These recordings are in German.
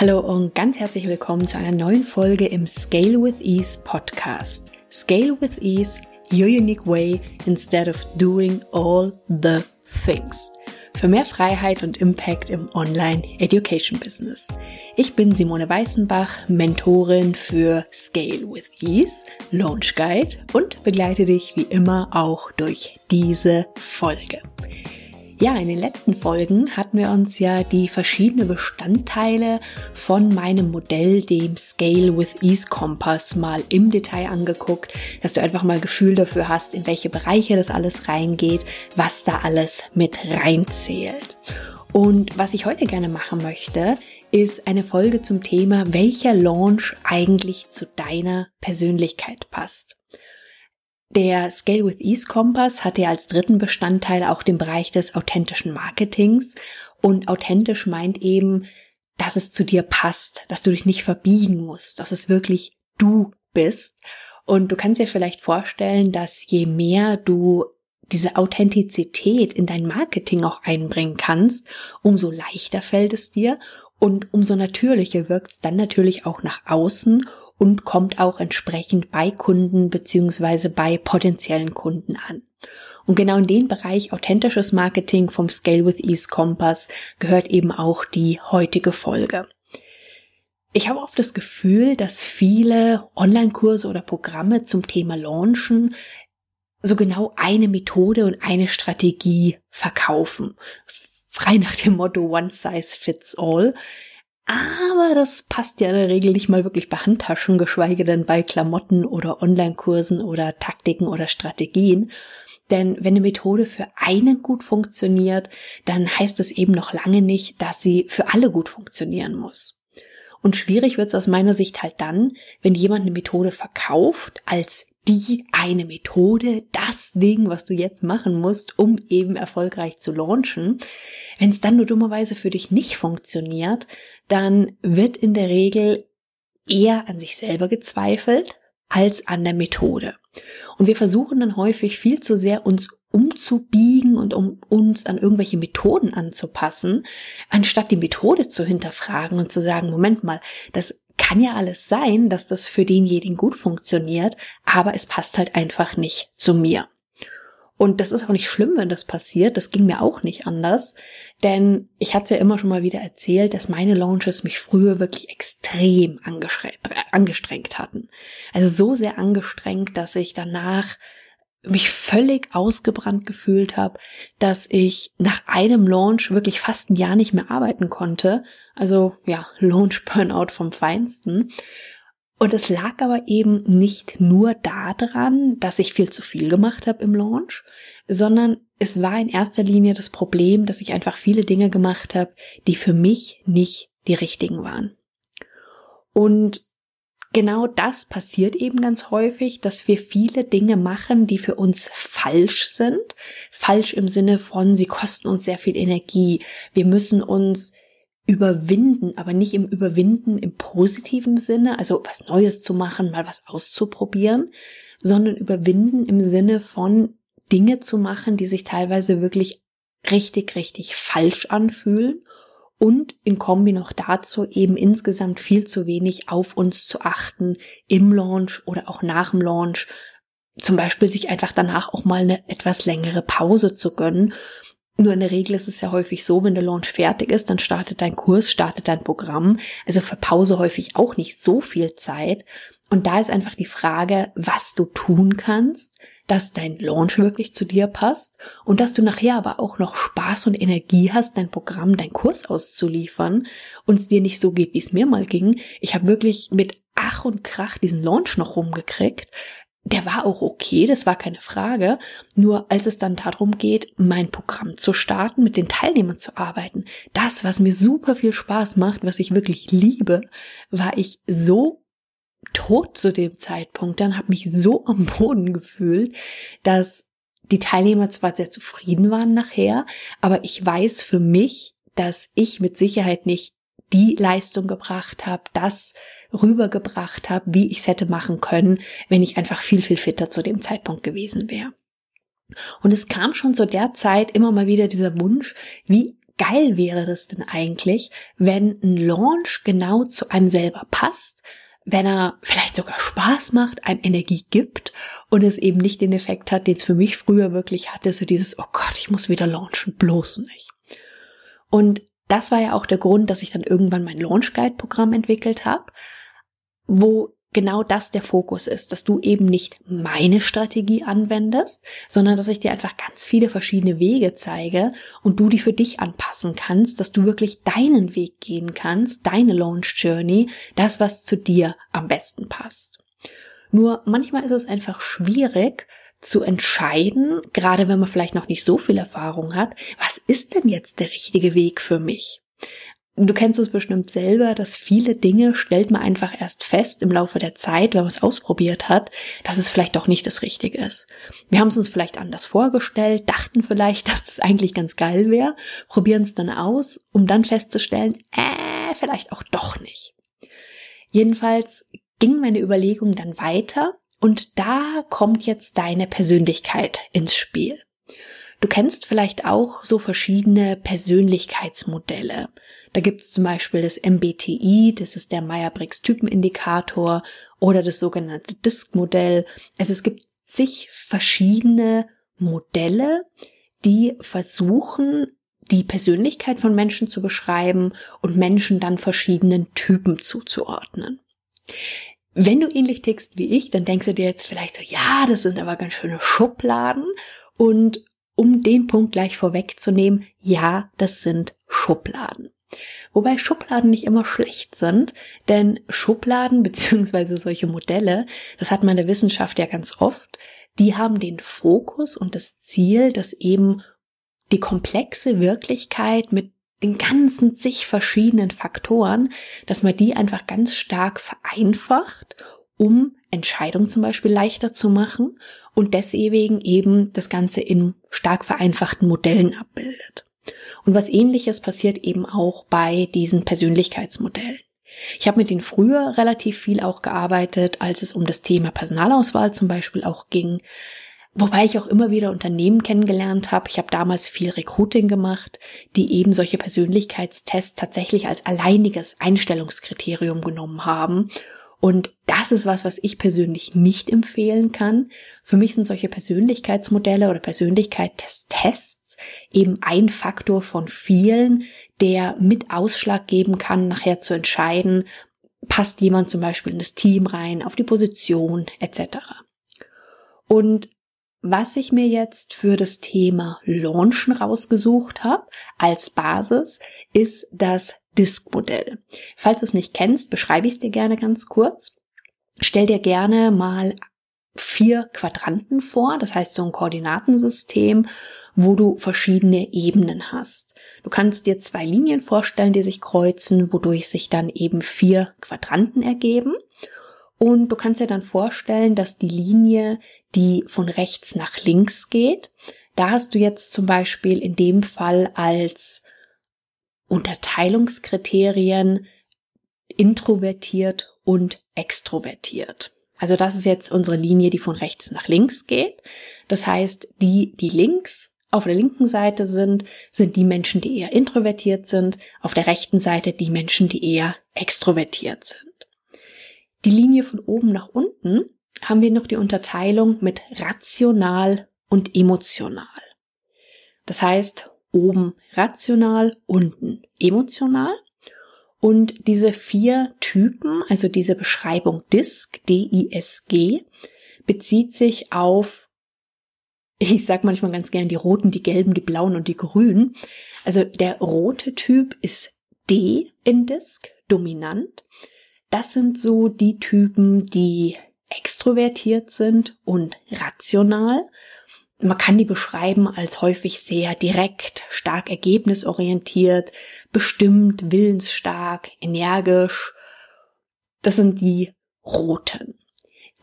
Hallo und ganz herzlich willkommen zu einer neuen Folge im Scale with Ease Podcast. Scale with Ease, your unique way instead of doing all the things. Für mehr Freiheit und Impact im Online Education Business. Ich bin Simone Weißenbach, Mentorin für Scale with Ease, Launch Guide und begleite dich wie immer auch durch diese Folge. Ja, in den letzten Folgen hatten wir uns ja die verschiedenen Bestandteile von meinem Modell, dem Scale with Ease Kompass, mal im Detail angeguckt, dass du einfach mal Gefühl dafür hast, in welche Bereiche das alles reingeht, was da alles mit reinzählt. Und was ich heute gerne machen möchte, ist eine Folge zum Thema, welcher Launch eigentlich zu deiner Persönlichkeit passt. Der Scale with Ease Kompass hat ja als dritten Bestandteil auch den Bereich des authentischen Marketings. Und authentisch meint eben, dass es zu dir passt, dass du dich nicht verbiegen musst, dass es wirklich du bist. Und du kannst dir vielleicht vorstellen, dass je mehr du diese Authentizität in dein Marketing auch einbringen kannst, umso leichter fällt es dir und umso natürlicher wirkt es dann natürlich auch nach außen und kommt auch entsprechend bei Kunden beziehungsweise bei potenziellen Kunden an. Und genau in den Bereich authentisches Marketing vom Scale with Ease Kompass gehört eben auch die heutige Folge. Ich habe oft das Gefühl, dass viele Online-Kurse oder Programme zum Thema Launchen so genau eine Methode und eine Strategie verkaufen. Frei nach dem Motto One Size Fits All. Aber das passt ja in der Regel nicht mal wirklich bei Handtaschen, geschweige denn bei Klamotten oder Online-Kursen oder Taktiken oder Strategien. Denn wenn eine Methode für einen gut funktioniert, dann heißt es eben noch lange nicht, dass sie für alle gut funktionieren muss. Und schwierig wird es aus meiner Sicht halt dann, wenn jemand eine Methode verkauft als die eine Methode, das Ding, was du jetzt machen musst, um eben erfolgreich zu launchen. Wenn es dann nur dummerweise für dich nicht funktioniert, dann wird in der Regel eher an sich selber gezweifelt als an der Methode. Und wir versuchen dann häufig viel zu sehr uns umzubiegen und um uns an irgendwelche Methoden anzupassen, anstatt die Methode zu hinterfragen und zu sagen, Moment mal, das kann ja alles sein, dass das für denjenigen gut funktioniert, aber es passt halt einfach nicht zu mir. Und das ist auch nicht schlimm, wenn das passiert. Das ging mir auch nicht anders. Denn ich hatte ja immer schon mal wieder erzählt, dass meine Launches mich früher wirklich extrem angestrengt hatten. Also so sehr angestrengt, dass ich danach mich völlig ausgebrannt gefühlt habe, dass ich nach einem Launch wirklich fast ein Jahr nicht mehr arbeiten konnte. Also ja, Launch Burnout vom Feinsten. Und es lag aber eben nicht nur daran, dass ich viel zu viel gemacht habe im Launch, sondern es war in erster Linie das Problem, dass ich einfach viele Dinge gemacht habe, die für mich nicht die richtigen waren. Und genau das passiert eben ganz häufig, dass wir viele Dinge machen, die für uns falsch sind. Falsch im Sinne von, sie kosten uns sehr viel Energie. Wir müssen uns überwinden, aber nicht im Überwinden im positiven Sinne, also was Neues zu machen, mal was auszuprobieren, sondern überwinden im Sinne von Dinge zu machen, die sich teilweise wirklich richtig, richtig falsch anfühlen und in Kombi noch dazu eben insgesamt viel zu wenig auf uns zu achten im Launch oder auch nach dem Launch. Zum Beispiel sich einfach danach auch mal eine etwas längere Pause zu gönnen nur in der Regel ist es ja häufig so, wenn der Launch fertig ist, dann startet dein Kurs, startet dein Programm. Also für Pause häufig auch nicht so viel Zeit. Und da ist einfach die Frage, was du tun kannst, dass dein Launch wirklich zu dir passt und dass du nachher aber auch noch Spaß und Energie hast, dein Programm, dein Kurs auszuliefern und es dir nicht so geht, wie es mir mal ging. Ich habe wirklich mit Ach und Krach diesen Launch noch rumgekriegt, der war auch okay, das war keine Frage. Nur als es dann darum geht, mein Programm zu starten, mit den Teilnehmern zu arbeiten, das, was mir super viel Spaß macht, was ich wirklich liebe, war ich so tot zu dem Zeitpunkt, dann habe mich so am Boden gefühlt, dass die Teilnehmer zwar sehr zufrieden waren nachher, aber ich weiß für mich, dass ich mit Sicherheit nicht die Leistung gebracht habe, das rübergebracht habe, wie ich es hätte machen können, wenn ich einfach viel, viel fitter zu dem Zeitpunkt gewesen wäre. Und es kam schon zu der Zeit immer mal wieder dieser Wunsch, wie geil wäre das denn eigentlich, wenn ein Launch genau zu einem selber passt, wenn er vielleicht sogar Spaß macht, einem Energie gibt und es eben nicht den Effekt hat, den es für mich früher wirklich hatte, so dieses, oh Gott, ich muss wieder launchen, bloß nicht. Und das war ja auch der Grund, dass ich dann irgendwann mein Launch Guide Programm entwickelt habe, wo genau das der Fokus ist, dass du eben nicht meine Strategie anwendest, sondern dass ich dir einfach ganz viele verschiedene Wege zeige und du die für dich anpassen kannst, dass du wirklich deinen Weg gehen kannst, deine Launch Journey, das, was zu dir am besten passt. Nur manchmal ist es einfach schwierig, zu entscheiden, gerade wenn man vielleicht noch nicht so viel Erfahrung hat, was ist denn jetzt der richtige Weg für mich? Du kennst es bestimmt selber, dass viele Dinge stellt man einfach erst fest im Laufe der Zeit, wenn man es ausprobiert hat, dass es vielleicht doch nicht das Richtige ist. Wir haben es uns vielleicht anders vorgestellt, dachten vielleicht, dass das eigentlich ganz geil wäre, probieren es dann aus, um dann festzustellen, äh, vielleicht auch doch nicht. Jedenfalls ging meine Überlegung dann weiter und da kommt jetzt deine Persönlichkeit ins Spiel. Du kennst vielleicht auch so verschiedene Persönlichkeitsmodelle. Da gibt es zum Beispiel das MBTI, das ist der Meyer-Briggs Typenindikator oder das sogenannte DISC-Modell. Also es gibt zig verschiedene Modelle, die versuchen, die Persönlichkeit von Menschen zu beschreiben und Menschen dann verschiedenen Typen zuzuordnen. Wenn du ähnlich tickst wie ich, dann denkst du dir jetzt vielleicht so, ja, das sind aber ganz schöne Schubladen. Und um den Punkt gleich vorwegzunehmen, ja, das sind Schubladen. Wobei Schubladen nicht immer schlecht sind, denn Schubladen beziehungsweise solche Modelle, das hat man in der Wissenschaft ja ganz oft, die haben den Fokus und das Ziel, dass eben die komplexe Wirklichkeit mit den ganzen zig verschiedenen Faktoren, dass man die einfach ganz stark vereinfacht, um Entscheidungen zum Beispiel leichter zu machen und deswegen eben das Ganze in stark vereinfachten Modellen abbildet. Und was ähnliches passiert eben auch bei diesen Persönlichkeitsmodellen. Ich habe mit denen früher relativ viel auch gearbeitet, als es um das Thema Personalauswahl zum Beispiel auch ging. Wobei ich auch immer wieder Unternehmen kennengelernt habe. Ich habe damals viel Recruiting gemacht, die eben solche Persönlichkeitstests tatsächlich als alleiniges Einstellungskriterium genommen haben. Und das ist was, was ich persönlich nicht empfehlen kann. Für mich sind solche Persönlichkeitsmodelle oder Persönlichkeitstests eben ein Faktor von vielen, der mit Ausschlag geben kann, nachher zu entscheiden, passt jemand zum Beispiel in das Team rein, auf die Position etc. Und was ich mir jetzt für das Thema Launchen rausgesucht habe als Basis, ist das Disk-Modell. Falls du es nicht kennst, beschreibe ich es dir gerne ganz kurz. Stell dir gerne mal vier Quadranten vor, das heißt so ein Koordinatensystem, wo du verschiedene Ebenen hast. Du kannst dir zwei Linien vorstellen, die sich kreuzen, wodurch sich dann eben vier Quadranten ergeben. Und du kannst dir dann vorstellen, dass die Linie die von rechts nach links geht. Da hast du jetzt zum Beispiel in dem Fall als Unterteilungskriterien introvertiert und extrovertiert. Also das ist jetzt unsere Linie, die von rechts nach links geht. Das heißt, die, die links auf der linken Seite sind, sind die Menschen, die eher introvertiert sind, auf der rechten Seite die Menschen, die eher extrovertiert sind. Die Linie von oben nach unten haben wir noch die Unterteilung mit rational und emotional. Das heißt, oben rational, unten emotional. Und diese vier Typen, also diese Beschreibung DISC, D-I-S-G, bezieht sich auf, ich sag manchmal ganz gern die roten, die gelben, die blauen und die grünen. Also der rote Typ ist D in DISC, dominant. Das sind so die Typen, die extrovertiert sind und rational. Man kann die beschreiben als häufig sehr direkt, stark ergebnisorientiert, bestimmt, willensstark, energisch. Das sind die roten.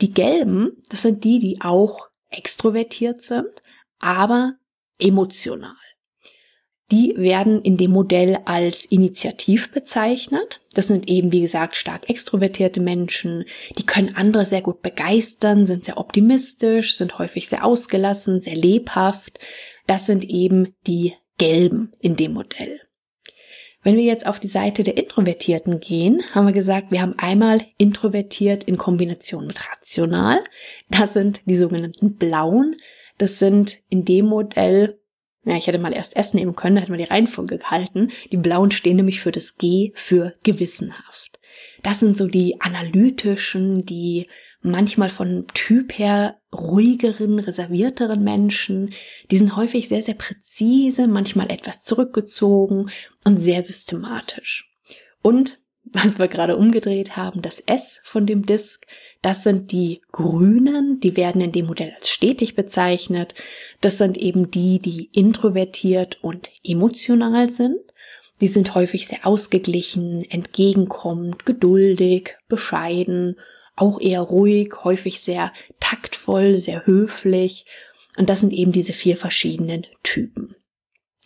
Die gelben, das sind die, die auch extrovertiert sind, aber emotional. Die werden in dem Modell als Initiativ bezeichnet. Das sind eben, wie gesagt, stark extrovertierte Menschen. Die können andere sehr gut begeistern, sind sehr optimistisch, sind häufig sehr ausgelassen, sehr lebhaft. Das sind eben die Gelben in dem Modell. Wenn wir jetzt auf die Seite der Introvertierten gehen, haben wir gesagt, wir haben einmal introvertiert in Kombination mit rational. Das sind die sogenannten Blauen. Das sind in dem Modell, ja, ich hätte mal erst S nehmen können, da hätte man die Reihenfolge gehalten. Die Blauen stehen nämlich für das G für gewissenhaft. Das sind so die analytischen, die manchmal von Typ her ruhigeren, reservierteren Menschen. Die sind häufig sehr, sehr präzise, manchmal etwas zurückgezogen und sehr systematisch. Und was wir gerade umgedreht haben, das S von dem Disk, das sind die Grünen, die werden in dem Modell als stetig bezeichnet. Das sind eben die, die introvertiert und emotional sind. Die sind häufig sehr ausgeglichen, entgegenkommend, geduldig, bescheiden auch eher ruhig, häufig sehr taktvoll, sehr höflich. Und das sind eben diese vier verschiedenen Typen.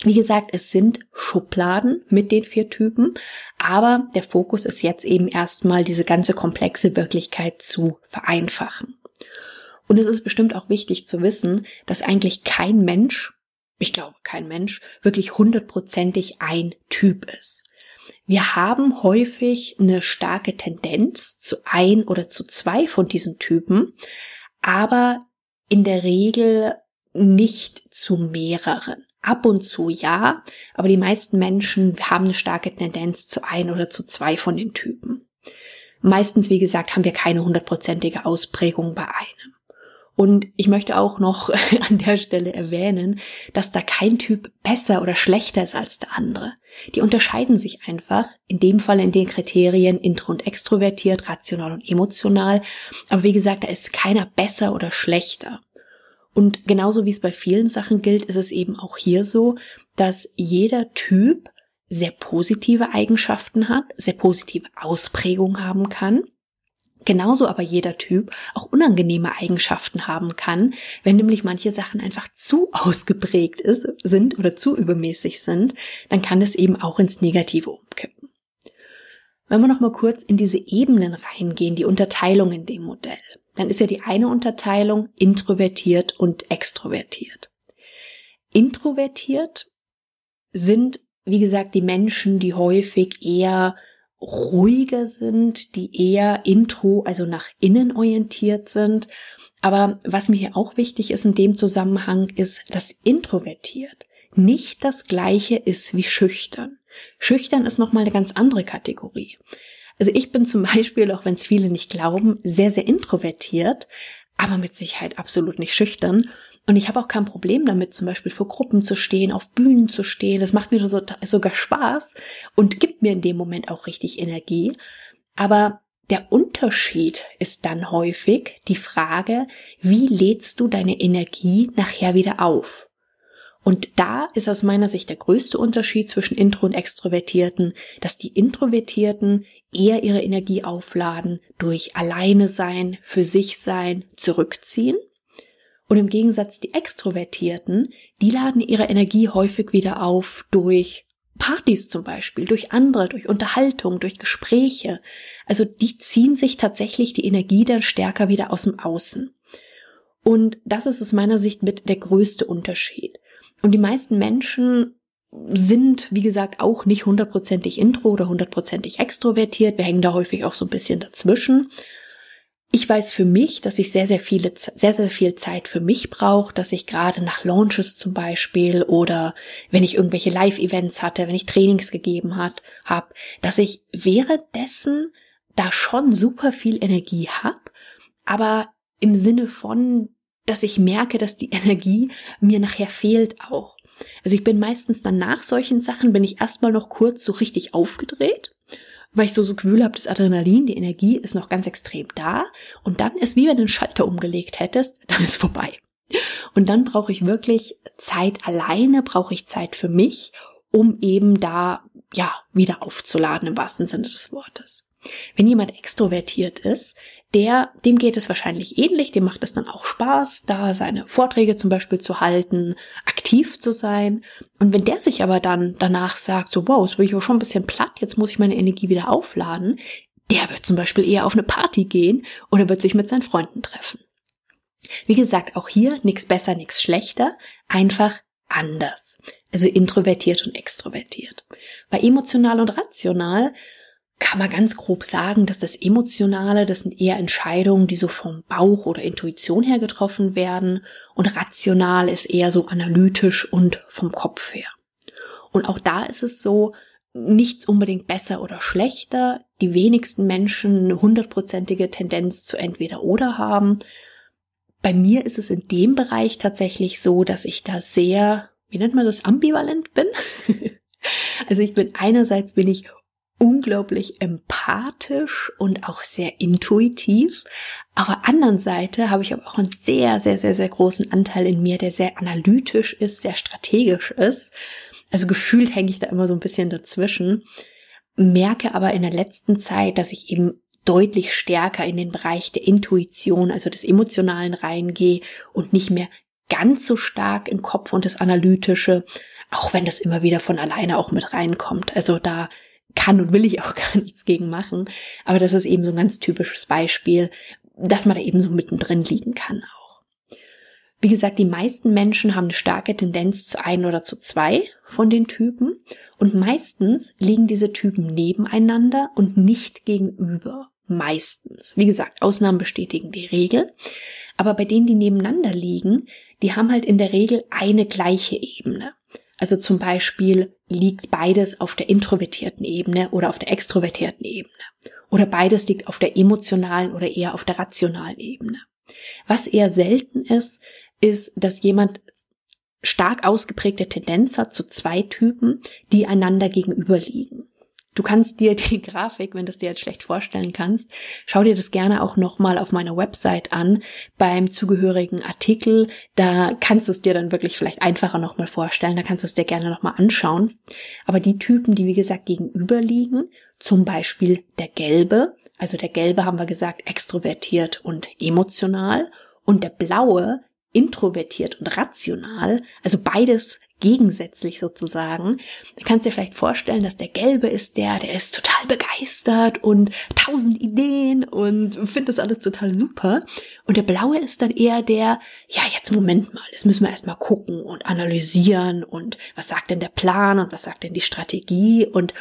Wie gesagt, es sind Schubladen mit den vier Typen, aber der Fokus ist jetzt eben erstmal diese ganze komplexe Wirklichkeit zu vereinfachen. Und es ist bestimmt auch wichtig zu wissen, dass eigentlich kein Mensch, ich glaube kein Mensch, wirklich hundertprozentig ein Typ ist. Wir haben häufig eine starke Tendenz zu ein oder zu zwei von diesen Typen, aber in der Regel nicht zu mehreren. Ab und zu ja, aber die meisten Menschen haben eine starke Tendenz zu ein oder zu zwei von den Typen. Meistens, wie gesagt, haben wir keine hundertprozentige Ausprägung bei einem. Und ich möchte auch noch an der Stelle erwähnen, dass da kein Typ besser oder schlechter ist als der andere. Die unterscheiden sich einfach, in dem Fall in den Kriterien intro und extrovertiert, rational und emotional. Aber wie gesagt, da ist keiner besser oder schlechter. Und genauso wie es bei vielen Sachen gilt, ist es eben auch hier so, dass jeder Typ sehr positive Eigenschaften hat, sehr positive Ausprägungen haben kann Genauso aber jeder Typ auch unangenehme Eigenschaften haben kann, wenn nämlich manche Sachen einfach zu ausgeprägt ist, sind oder zu übermäßig sind, dann kann es eben auch ins Negative umkippen. Wenn wir noch mal kurz in diese Ebenen reingehen, die Unterteilung in dem Modell, dann ist ja die eine Unterteilung introvertiert und extrovertiert. Introvertiert sind, wie gesagt, die Menschen, die häufig eher ruhiger sind, die eher intro, also nach innen orientiert sind. Aber was mir hier auch wichtig ist in dem Zusammenhang, ist, dass introvertiert nicht das gleiche ist wie schüchtern. Schüchtern ist nochmal eine ganz andere Kategorie. Also ich bin zum Beispiel, auch wenn es viele nicht glauben, sehr, sehr introvertiert, aber mit Sicherheit absolut nicht schüchtern. Und ich habe auch kein Problem damit, zum Beispiel vor Gruppen zu stehen, auf Bühnen zu stehen. Das macht mir so, sogar Spaß und gibt mir in dem Moment auch richtig Energie. Aber der Unterschied ist dann häufig die Frage, wie lädst du deine Energie nachher wieder auf? Und da ist aus meiner Sicht der größte Unterschied zwischen Intro und Extrovertierten, dass die Introvertierten eher ihre Energie aufladen durch alleine sein, für sich sein, zurückziehen und im Gegensatz die Extrovertierten, die laden ihre Energie häufig wieder auf durch Partys zum Beispiel, durch andere, durch Unterhaltung, durch Gespräche. Also die ziehen sich tatsächlich die Energie dann stärker wieder aus dem Außen. Und das ist aus meiner Sicht mit der größte Unterschied. Und die meisten Menschen sind, wie gesagt, auch nicht hundertprozentig intro oder hundertprozentig extrovertiert. Wir hängen da häufig auch so ein bisschen dazwischen. Ich weiß für mich, dass ich sehr, sehr viele, sehr, sehr viel Zeit für mich brauche, dass ich gerade nach Launches zum Beispiel oder wenn ich irgendwelche Live-Events hatte, wenn ich Trainings gegeben hat, hab, dass ich währenddessen da schon super viel Energie hab, aber im Sinne von, dass ich merke, dass die Energie mir nachher fehlt auch. Also ich bin meistens dann nach solchen Sachen, bin ich erstmal noch kurz so richtig aufgedreht weil ich so so Gefühl habe, das Adrenalin, die Energie ist noch ganz extrem da und dann ist wie wenn du einen Schalter umgelegt hättest, dann ist vorbei. Und dann brauche ich wirklich Zeit alleine, brauche ich Zeit für mich, um eben da ja wieder aufzuladen im wahrsten Sinne des Wortes. Wenn jemand extrovertiert ist, der, dem geht es wahrscheinlich ähnlich, dem macht es dann auch Spaß, da seine Vorträge zum Beispiel zu halten, aktiv zu sein. Und wenn der sich aber dann danach sagt, so, wow, jetzt bin ich auch schon ein bisschen platt, jetzt muss ich meine Energie wieder aufladen, der wird zum Beispiel eher auf eine Party gehen oder wird sich mit seinen Freunden treffen. Wie gesagt, auch hier nichts besser, nichts schlechter, einfach anders. Also introvertiert und extrovertiert. Bei emotional und rational kann man ganz grob sagen, dass das Emotionale, das sind eher Entscheidungen, die so vom Bauch oder Intuition her getroffen werden und rational ist eher so analytisch und vom Kopf her. Und auch da ist es so, nichts unbedingt besser oder schlechter. Die wenigsten Menschen eine hundertprozentige Tendenz zu entweder oder haben. Bei mir ist es in dem Bereich tatsächlich so, dass ich da sehr, wie nennt man das, ambivalent bin. also ich bin einerseits bin ich unglaublich empathisch und auch sehr intuitiv. Aber anderen Seite habe ich aber auch einen sehr, sehr, sehr, sehr großen Anteil in mir, der sehr analytisch ist, sehr strategisch ist. Also gefühlt hänge ich da immer so ein bisschen dazwischen. Merke aber in der letzten Zeit, dass ich eben deutlich stärker in den Bereich der Intuition, also des Emotionalen reingehe und nicht mehr ganz so stark im Kopf und das Analytische, auch wenn das immer wieder von alleine auch mit reinkommt. Also da kann und will ich auch gar nichts gegen machen. Aber das ist eben so ein ganz typisches Beispiel, dass man da eben so mittendrin liegen kann auch. Wie gesagt, die meisten Menschen haben eine starke Tendenz zu ein oder zu zwei von den Typen und meistens liegen diese Typen nebeneinander und nicht gegenüber. Meistens. Wie gesagt, Ausnahmen bestätigen die Regel. Aber bei denen, die nebeneinander liegen, die haben halt in der Regel eine gleiche Ebene. Also zum Beispiel liegt beides auf der introvertierten Ebene oder auf der extrovertierten Ebene. Oder beides liegt auf der emotionalen oder eher auf der rationalen Ebene. Was eher selten ist, ist, dass jemand stark ausgeprägte Tendenz hat zu zwei Typen, die einander gegenüberliegen. Du kannst dir die Grafik, wenn du es dir jetzt schlecht vorstellen kannst, schau dir das gerne auch nochmal auf meiner Website an, beim zugehörigen Artikel. Da kannst du es dir dann wirklich vielleicht einfacher nochmal vorstellen. Da kannst du es dir gerne nochmal anschauen. Aber die Typen, die wie gesagt gegenüber liegen, zum Beispiel der gelbe, also der gelbe haben wir gesagt, extrovertiert und emotional und der blaue, introvertiert und rational, also beides gegensätzlich sozusagen. Du kannst dir vielleicht vorstellen, dass der Gelbe ist der, der ist total begeistert und tausend Ideen und findet das alles total super. Und der Blaue ist dann eher der, ja, jetzt Moment mal, jetzt müssen wir erstmal gucken und analysieren und was sagt denn der Plan und was sagt denn die Strategie und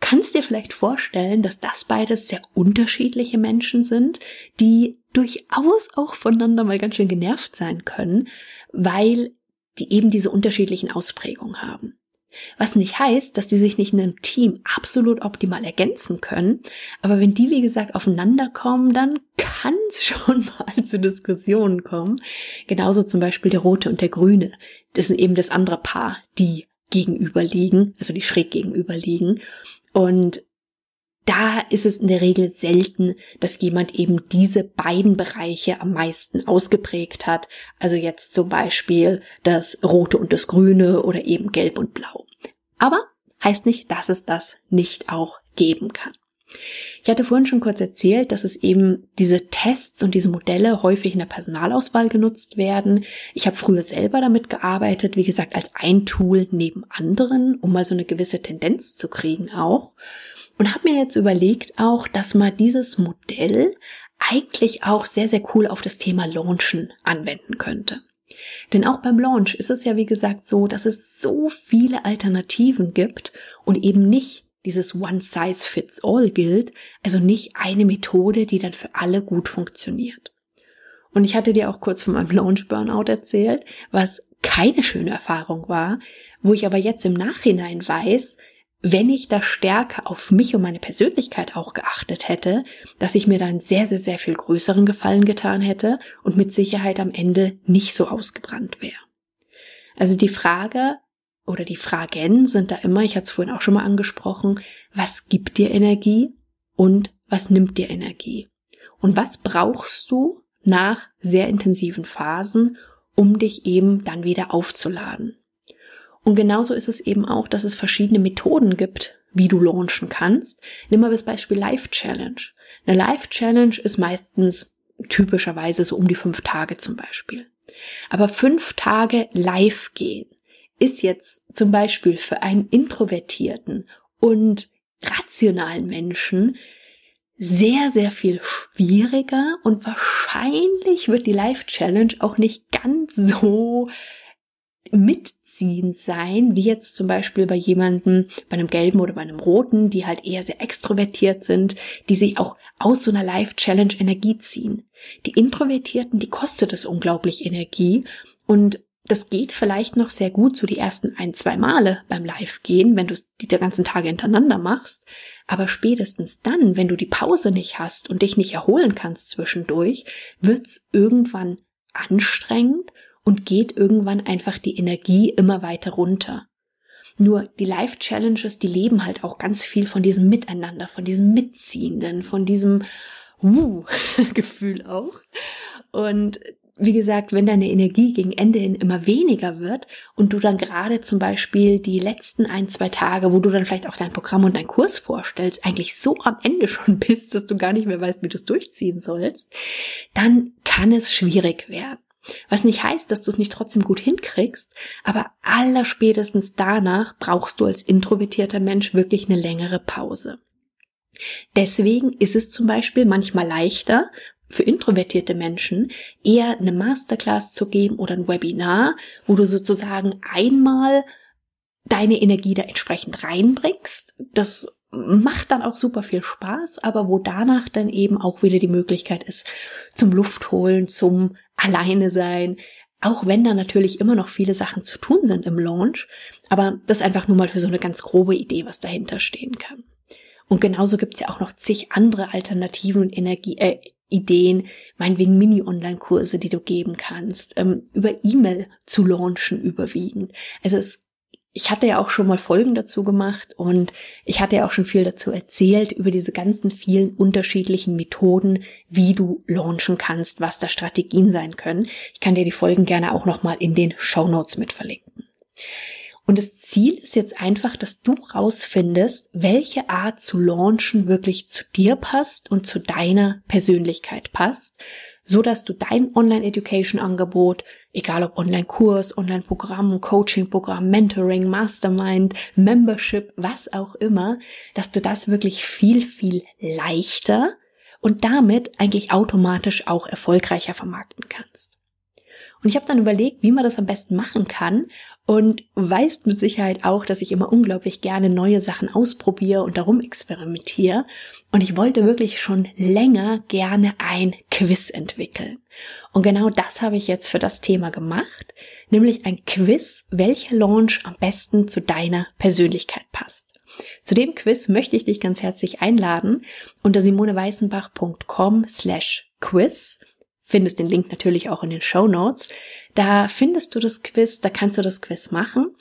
kannst dir vielleicht vorstellen, dass das beides sehr unterschiedliche Menschen sind, die durchaus auch voneinander mal ganz schön genervt sein können, weil die eben diese unterschiedlichen Ausprägungen haben. Was nicht heißt, dass die sich nicht in einem Team absolut optimal ergänzen können, aber wenn die, wie gesagt, aufeinander kommen, dann kann es schon mal zu Diskussionen kommen. Genauso zum Beispiel der Rote und der Grüne. Das sind eben das andere Paar, die gegenüber liegen, also die schräg gegenüber liegen. Und da ist es in der Regel selten, dass jemand eben diese beiden Bereiche am meisten ausgeprägt hat. Also jetzt zum Beispiel das Rote und das Grüne oder eben Gelb und Blau. Aber heißt nicht, dass es das nicht auch geben kann. Ich hatte vorhin schon kurz erzählt, dass es eben diese Tests und diese Modelle häufig in der Personalauswahl genutzt werden. Ich habe früher selber damit gearbeitet, wie gesagt, als ein Tool neben anderen, um mal so eine gewisse Tendenz zu kriegen auch. Und habe mir jetzt überlegt auch, dass man dieses Modell eigentlich auch sehr, sehr cool auf das Thema Launchen anwenden könnte. Denn auch beim Launch ist es ja, wie gesagt, so, dass es so viele Alternativen gibt und eben nicht dieses One Size Fits All gilt, also nicht eine Methode, die dann für alle gut funktioniert. Und ich hatte dir auch kurz von meinem Launch Burnout erzählt, was keine schöne Erfahrung war, wo ich aber jetzt im Nachhinein weiß, wenn ich da stärker auf mich und meine Persönlichkeit auch geachtet hätte, dass ich mir da einen sehr, sehr, sehr viel größeren Gefallen getan hätte und mit Sicherheit am Ende nicht so ausgebrannt wäre. Also die Frage oder die Fragen sind da immer, ich hatte es vorhin auch schon mal angesprochen, was gibt dir Energie und was nimmt dir Energie? Und was brauchst du nach sehr intensiven Phasen, um dich eben dann wieder aufzuladen? Und genauso ist es eben auch, dass es verschiedene Methoden gibt, wie du launchen kannst. Nimm mal das Beispiel Live Challenge. Eine Live Challenge ist meistens typischerweise so um die fünf Tage zum Beispiel. Aber fünf Tage live gehen ist jetzt zum Beispiel für einen introvertierten und rationalen Menschen sehr, sehr viel schwieriger und wahrscheinlich wird die Live Challenge auch nicht ganz so mitziehend sein, wie jetzt zum Beispiel bei jemandem, bei einem gelben oder bei einem roten, die halt eher sehr extrovertiert sind, die sich auch aus so einer Life-Challenge Energie ziehen. Die Introvertierten, die kostet es unglaublich Energie und das geht vielleicht noch sehr gut so die ersten ein, zwei Male beim Live-Gehen, wenn du es die ganzen Tage hintereinander machst. Aber spätestens dann, wenn du die Pause nicht hast und dich nicht erholen kannst zwischendurch, wird's irgendwann anstrengend und geht irgendwann einfach die Energie immer weiter runter. Nur die Life Challenges, die leben halt auch ganz viel von diesem Miteinander, von diesem Mitziehenden, von diesem uh Gefühl auch. Und wie gesagt, wenn deine Energie gegen Ende hin immer weniger wird und du dann gerade zum Beispiel die letzten ein, zwei Tage, wo du dann vielleicht auch dein Programm und deinen Kurs vorstellst, eigentlich so am Ende schon bist, dass du gar nicht mehr weißt, wie du es durchziehen sollst, dann kann es schwierig werden. Was nicht heißt, dass du es nicht trotzdem gut hinkriegst, aber allerspätestens danach brauchst du als introvertierter Mensch wirklich eine längere Pause. Deswegen ist es zum Beispiel manchmal leichter, für introvertierte Menschen eher eine Masterclass zu geben oder ein Webinar, wo du sozusagen einmal deine Energie da entsprechend reinbringst. Das macht dann auch super viel Spaß, aber wo danach dann eben auch wieder die Möglichkeit ist zum Luftholen, zum Alleine sein, auch wenn da natürlich immer noch viele Sachen zu tun sind im Launch, aber das einfach nur mal für so eine ganz grobe Idee, was dahinter stehen kann. Und genauso gibt's ja auch noch zig andere Alternativen und Energie, äh, Ideen, meinetwegen Mini-Online-Kurse, die du geben kannst, ähm, über E-Mail zu launchen überwiegend. Also es ich hatte ja auch schon mal Folgen dazu gemacht und ich hatte ja auch schon viel dazu erzählt über diese ganzen vielen unterschiedlichen Methoden, wie du launchen kannst, was da Strategien sein können. Ich kann dir die Folgen gerne auch nochmal in den Show Notes mit verlinken. Und das Ziel ist jetzt einfach, dass du rausfindest, welche Art zu launchen wirklich zu dir passt und zu deiner Persönlichkeit passt, so dass du dein Online-Education-Angebot, egal ob Online-Kurs, Online-Programm, Coaching-Programm, Mentoring, Mastermind, Membership, was auch immer, dass du das wirklich viel, viel leichter und damit eigentlich automatisch auch erfolgreicher vermarkten kannst. Und ich habe dann überlegt, wie man das am besten machen kann und weißt mit Sicherheit auch, dass ich immer unglaublich gerne neue Sachen ausprobiere und darum experimentiere. Und ich wollte wirklich schon länger gerne ein Quiz entwickeln. Und genau das habe ich jetzt für das Thema gemacht, nämlich ein Quiz, welcher Launch am besten zu deiner Persönlichkeit passt. Zu dem Quiz möchte ich dich ganz herzlich einladen unter simoneweißenbach.com slash quiz findest den Link natürlich auch in den Show Notes. Da findest du das Quiz, da kannst du das Quiz machen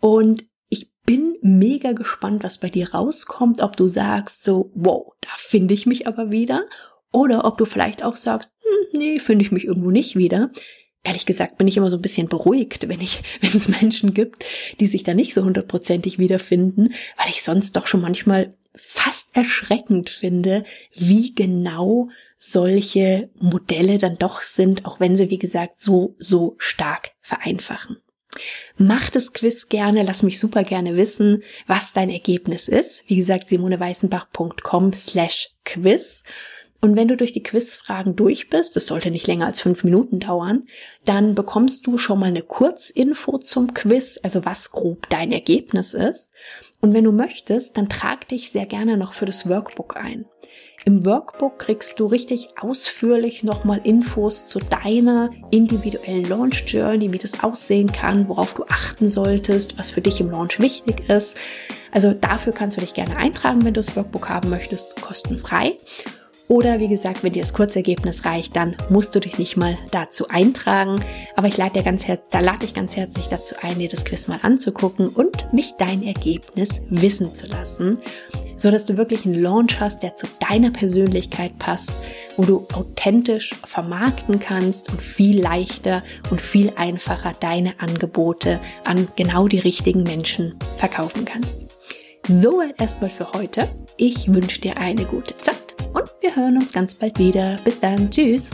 und ich bin mega gespannt, was bei dir rauskommt, ob du sagst so, wow, da finde ich mich aber wieder oder ob du vielleicht auch sagst, hm, nee, finde ich mich irgendwo nicht wieder. Ehrlich gesagt bin ich immer so ein bisschen beruhigt, wenn ich, wenn es Menschen gibt, die sich da nicht so hundertprozentig wiederfinden, weil ich sonst doch schon manchmal fast erschreckend finde, wie genau solche Modelle dann doch sind, auch wenn sie, wie gesagt, so, so stark vereinfachen. Mach das Quiz gerne, lass mich super gerne wissen, was dein Ergebnis ist. Wie gesagt, simoneweißenbach.com slash quiz. Und wenn du durch die Quizfragen durch bist, das sollte nicht länger als fünf Minuten dauern, dann bekommst du schon mal eine Kurzinfo zum Quiz, also was grob dein Ergebnis ist. Und wenn du möchtest, dann trag dich sehr gerne noch für das Workbook ein. Im Workbook kriegst du richtig ausführlich nochmal Infos zu deiner individuellen Launch Journey, wie das aussehen kann, worauf du achten solltest, was für dich im Launch wichtig ist. Also dafür kannst du dich gerne eintragen, wenn du das Workbook haben möchtest, kostenfrei. Oder wie gesagt, wenn dir das Kurzergebnis reicht, dann musst du dich nicht mal dazu eintragen. Aber ich lade dir ganz da lade ich ganz herzlich dazu ein, dir das Quiz mal anzugucken und mich dein Ergebnis wissen zu lassen, so dass du wirklich einen Launch hast, der zu deiner Persönlichkeit passt, wo du authentisch vermarkten kannst und viel leichter und viel einfacher deine Angebote an genau die richtigen Menschen verkaufen kannst. Soweit erstmal für heute. Ich wünsche dir eine gute Zeit und wir hören uns ganz bald wieder. Bis dann. Tschüss.